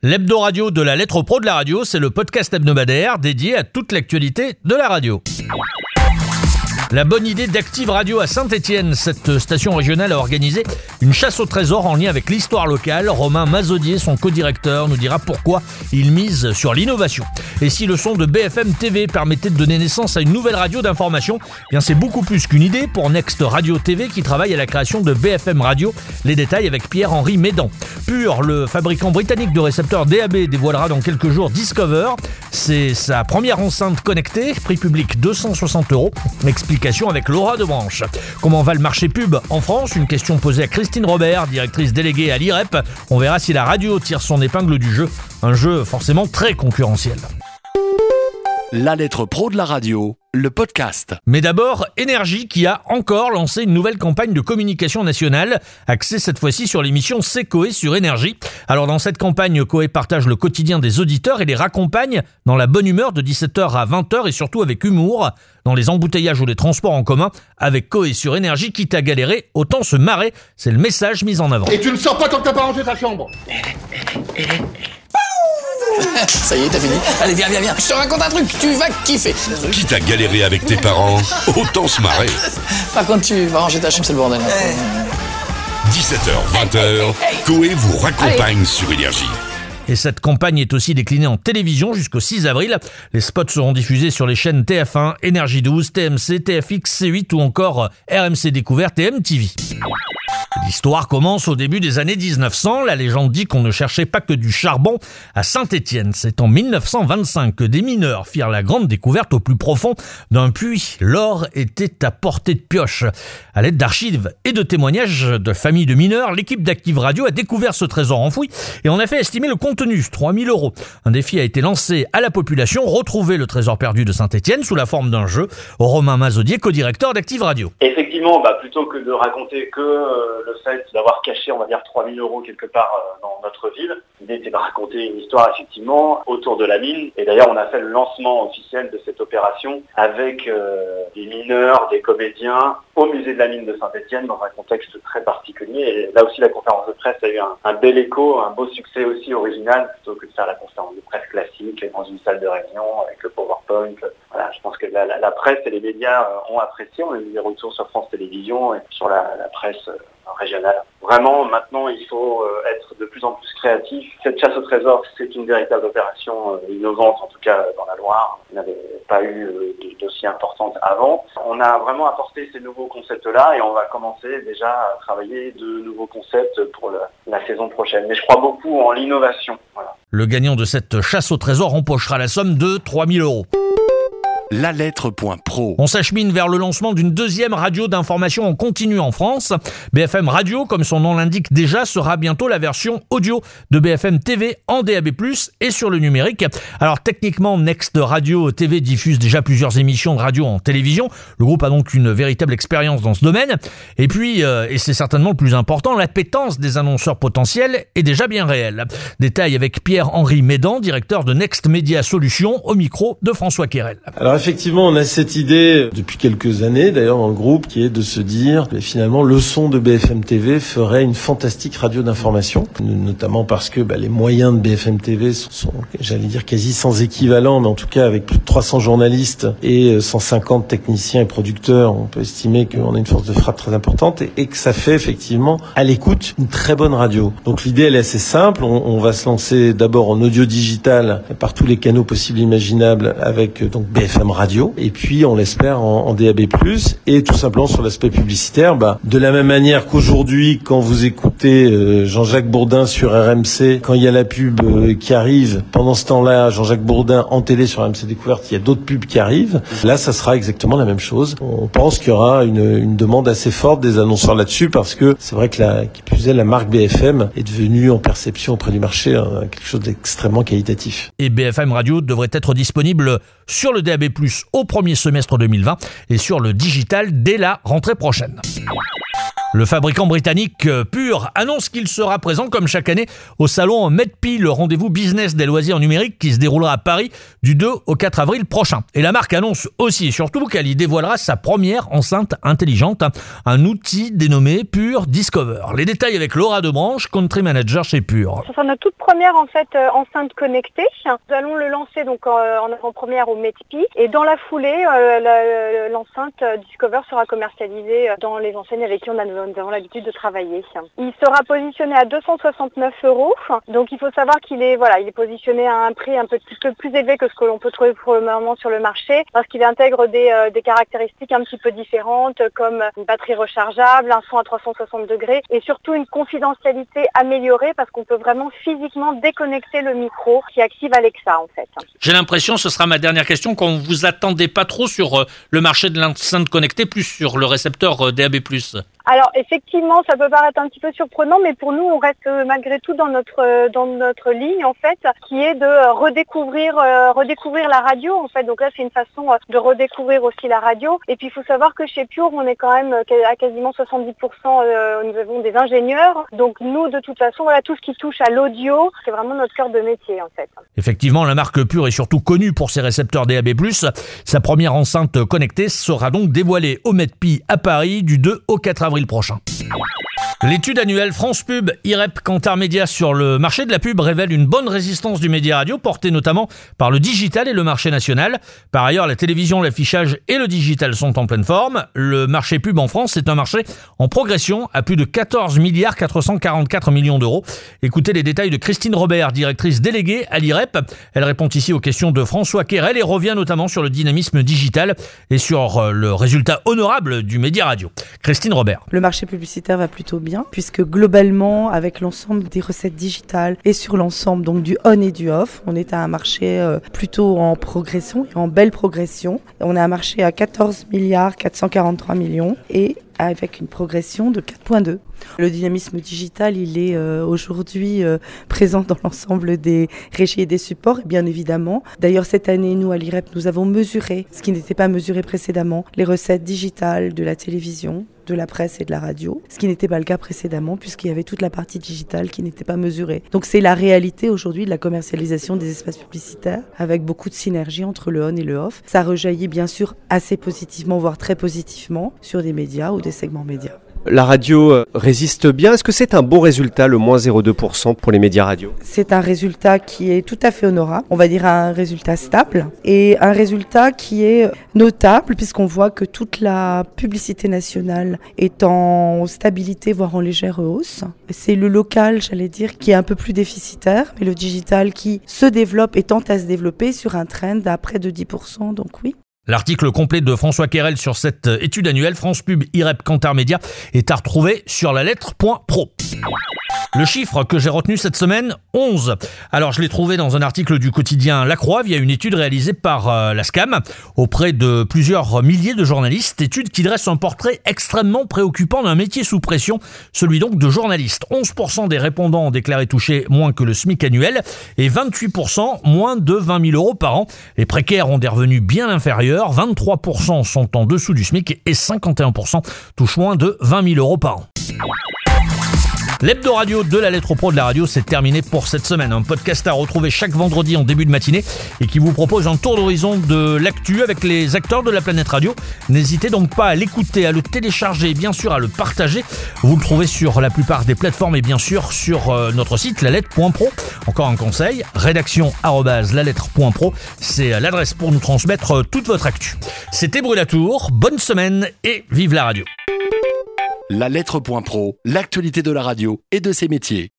L'hebdo radio de la lettre pro de la radio, c'est le podcast hebdomadaire dédié à toute l'actualité de la radio. La bonne idée d'Active Radio à Saint-Etienne, cette station régionale a organisé une chasse au trésor en lien avec l'histoire locale. Romain Mazodier, son co-directeur, nous dira pourquoi il mise sur l'innovation. Et si le son de BFM TV permettait de donner naissance à une nouvelle radio d'information, eh bien c'est beaucoup plus qu'une idée pour Next Radio TV qui travaille à la création de BFM Radio. Les détails avec Pierre-Henri Médan. Pur, le fabricant britannique de récepteurs DAB dévoilera dans quelques jours Discover. C'est sa première enceinte connectée, prix public 260 euros. Avec Laura Debranche. Comment va le marché pub en France? Une question posée à Christine Robert, directrice déléguée à l'IREP. On verra si la radio tire son épingle du jeu. Un jeu forcément très concurrentiel. La lettre pro de la radio, le podcast. Mais d'abord, Énergie qui a encore lancé une nouvelle campagne de communication nationale, axée cette fois-ci sur l'émission C'est Coé sur Énergie. Alors dans cette campagne, Coé partage le quotidien des auditeurs et les raccompagne dans la bonne humeur de 17h à 20h et surtout avec humour. Dans les embouteillages ou les transports en commun, avec Coé sur Énergie, quitte à galérer, autant se marrer. C'est le message mis en avant. Et tu ne sors pas quand t'as pas rangé ta chambre Ça y est, t'as fini Allez, viens, viens, viens. Je te raconte un truc, tu vas kiffer. Quitte à galérer avec tes parents, autant se marrer. Par contre, tu vas ranger ta chambre, c'est le bordel. 17h, 20h, Coé vous raccompagne sur Énergie. Et cette campagne est aussi déclinée en télévision jusqu'au 6 avril. Les spots seront diffusés sur les chaînes TF1, Énergie 12, TMC, TFX, C8 ou encore RMC Découverte et MTV. L'histoire commence au début des années 1900. La légende dit qu'on ne cherchait pas que du charbon à Saint-Étienne. C'est en 1925 que des mineurs firent la grande découverte au plus profond d'un puits. L'or était à portée de pioche. À l'aide d'archives et de témoignages de familles de mineurs, l'équipe d'Active Radio a découvert ce trésor enfoui et on a fait estimer le contenu, 3000 euros. Un défi a été lancé à la population, retrouver le trésor perdu de Saint-Étienne sous la forme d'un jeu. Romain Mazodier, co-directeur d'Active Radio. Effectivement, bah, plutôt que de raconter que euh, le fait d'avoir caché, on va dire, 3000 euros quelque part euh, dans notre ville. L'idée était de raconter une histoire, effectivement, autour de la mine. Et d'ailleurs, on a fait le lancement officiel de cette opération avec euh, des mineurs, des comédiens au musée de la mine de Saint-Etienne dans un contexte très particulier. Et là aussi, la conférence de presse a eu un, bel écho, un beau succès aussi original, plutôt que de faire la conférence de presse classique dans une salle de réunion avec le PowerPoint. Voilà, je pense que la, presse et les médias euh, ont apprécié. On a eu des retours sur France Télévisions et sur la, la presse régionale. Vraiment, maintenant, il faut euh, être de plus en plus créatif. Cette chasse au trésor, c'est une véritable opération euh, innovante, en tout cas dans la Loire. On n'avait pas eu euh, d'aussi importante avant. On a vraiment apporté ces nouveaux concepts-là et on va commencer déjà à travailler de nouveaux concepts pour la, saison prochaine. Mais je crois beaucoup en l'innovation. Le gagnant de cette chasse au trésor empochera la somme de 3000 euros la lettre.pro. On s'achemine vers le lancement d'une deuxième radio d'information en continu en France. BFM Radio, comme son nom l'indique déjà, sera bientôt la version audio de BFM TV en DAB+, et sur le numérique. Alors techniquement, Next Radio TV diffuse déjà plusieurs émissions de radio en télévision. Le groupe a donc une véritable expérience dans ce domaine. Et puis, euh, et c'est certainement le plus important, l'appétence des annonceurs potentiels est déjà bien réelle. Détail avec Pierre-Henri Médan, directeur de Next Media Solutions, au micro de François Querel effectivement, on a cette idée depuis quelques années, d'ailleurs dans le groupe, qui est de se dire, mais finalement, le son de BFM TV ferait une fantastique radio d'information, notamment parce que bah, les moyens de BFM TV sont, j'allais dire, quasi sans équivalent, mais en tout cas avec plus de 300 journalistes et 150 euh, techniciens et producteurs, on peut estimer qu'on a une force de frappe très importante et, que ça fait effectivement à l'écoute une très bonne radio. Donc l'idée, elle est assez simple. On, on va se lancer d'abord en audio digital par tous les canaux possibles et imaginables avec euh, donc BFM radio, et puis on l'espère en, DAB+, et tout simplement sur l'aspect publicitaire, bah, de la même manière qu'aujourd'hui, quand vous écoutez euh, Jean-Jacques Bourdin sur RMC, quand il y a la pub euh, qui arrive, pendant ce temps-là, Jean-Jacques Bourdin en télé sur RMC Découverte, il y a d'autres pubs qui arrivent. Là, ça sera exactement la même chose. On pense qu'il y aura une, demande assez forte des annonceurs là-dessus, parce que c'est vrai que la, plus est, la marque BFM est devenue en perception auprès du marché hein, quelque chose d'extrêmement qualitatif. Et BFM Radio devrait être disponible sur le DAB+, au premier semestre 2020 et sur le digital dès la rentrée prochaine. Le fabricant britannique euh, Pure annonce qu'il sera présent comme chaque année au salon MedPi, le rendez-vous business des loisirs numériques qui se déroulera à Paris du 2 au 4 avril prochain. Et la marque annonce aussi et surtout qu'elle y dévoilera sa première enceinte intelligente, un outil dénommé Pure Discover. Les détails avec Laura Debranche, country manager chez Pure. Ce sera notre toute première en fait euh, enceinte connectée. Nous allons le lancer donc euh, en avant-première au MedPi et dans la foulée, l'enceinte Discover sera commercialisée dans les enseignes avec qui on a nous avons l'habitude de travailler. Il sera positionné à 269 euros. Donc il faut savoir qu'il est voilà, il est positionné à un prix un petit peu plus élevé que ce que l'on peut trouver pour le moment sur le marché parce qu'il intègre des, euh, des, caractéristiques un petit peu différentes comme une batterie rechargeable, un son à 360 degrés et surtout une confidentialité améliorée parce qu'on peut vraiment physiquement déconnecter le micro qui active Alexa en fait. J'ai l'impression, ce sera ma dernière question, qu'on vous attendez pas trop sur euh, le marché de l'enceinte connectée, plus sur le récepteur euh, DAB+. Alors effectivement, ça peut paraître un petit peu surprenant, mais pour nous, on reste euh, malgré tout dans notre euh, dans notre ligne en fait, qui est de euh, redécouvrir redécouvrir la radio en fait. Donc là, c'est une façon de redécouvrir aussi la radio. Et puis il faut savoir que chez Pure, on est quand même à quasiment 70%. nous avons des ingénieurs. Donc nous, de toute façon, voilà tout ce qui touche à l'audio, c'est vraiment notre cœur de métier en fait. Effectivement, la marque Pure est surtout connue pour ses récepteurs DAB+. Sa première enceinte connectée sera donc dévoilée au MEDPI à Paris du 2 au 4 avril prochain. L'étude annuelle France Pub IREP Cantar Média sur le marché de la pub révèle une bonne résistance du média radio portée notamment par le digital et le marché national. Par ailleurs, la télévision, l'affichage et le digital sont en pleine forme. Le marché pub en France est un marché en progression à plus de 14 milliards 444 millions d'euros. Écoutez les détails de Christine Robert, directrice déléguée à l'IREP. Elle répond ici aux questions de François Querel et revient notamment sur le dynamisme digital et sur euh, le résultat honorable du média radio. Christine Robert. Le marché publicitaire va plutôt bien puisque globalement, avec l'ensemble des recettes digitales et sur l'ensemble donc du on et du off, on est à un marché euh, plutôt en progression et en belle progression. On a un marché à 14 milliards 443 millions et avec une progression de 4.2. Le dynamisme digital, il est euh, aujourd'hui euh, présent dans l'ensemble des régies et des supports, bien évidemment. D'ailleurs, cette année, nous, à l'IREP, nous avons mesuré, ce qui n'était pas mesuré précédemment, les recettes digitales de la télévision, de la presse et de la radio, ce qui n'était pas le cas précédemment puisqu'il y avait toute la partie digitale qui n'était pas mesurée. Donc c'est la réalité aujourd'hui de la commercialisation des espaces publicitaires avec beaucoup de synergie entre le on et le off. Ça rejaillit bien sûr assez positivement, voire très positivement sur des médias ou des segments médias. La radio euh, résiste bien. Est-ce que c'est un bon résultat, le moins 0,2% pour les médias radio? C'est un résultat qui est tout à fait honorable. On va dire un résultat stable et un résultat qui est notable puisqu'on voit que toute la publicité nationale est en stabilité, voire en légère hausse. C'est le local, j'allais dire, qui est un peu plus déficitaire, mais le digital qui se développe et tente à se développer sur un trend à près de 10%. Donc oui, L'article complet de François Querel sur cette étude annuelle France Pub IREP Cantar Média est à retrouver sur la lettre.pro. Le chiffre que j'ai retenu cette semaine, 11. Alors je l'ai trouvé dans un article du quotidien La Croix via une étude réalisée par euh, la SCAM auprès de plusieurs milliers de journalistes, étude qui dresse un portrait extrêmement préoccupant d'un métier sous pression, celui donc de journaliste. 11% des répondants ont déclaré toucher moins que le SMIC annuel et 28% moins de 20 000 euros par an. Les précaires ont des revenus bien inférieurs, 23% sont en dessous du SMIC et 51% touchent moins de 20 000 euros par an. L'hebdo radio de la lettre pro de la radio, c'est terminé pour cette semaine. Un podcast à retrouver chaque vendredi en début de matinée et qui vous propose un tour d'horizon de l'actu avec les acteurs de la planète radio. N'hésitez donc pas à l'écouter, à le télécharger et bien sûr à le partager. Vous le trouvez sur la plupart des plateformes et bien sûr sur euh, notre site lalettre.pro. Encore un conseil, rédaction lalettre.pro, c'est l'adresse pour nous transmettre toute votre actu. C'était Brulatour, bonne semaine et vive la radio. La lettre.pro, l'actualité de la radio et de ses métiers.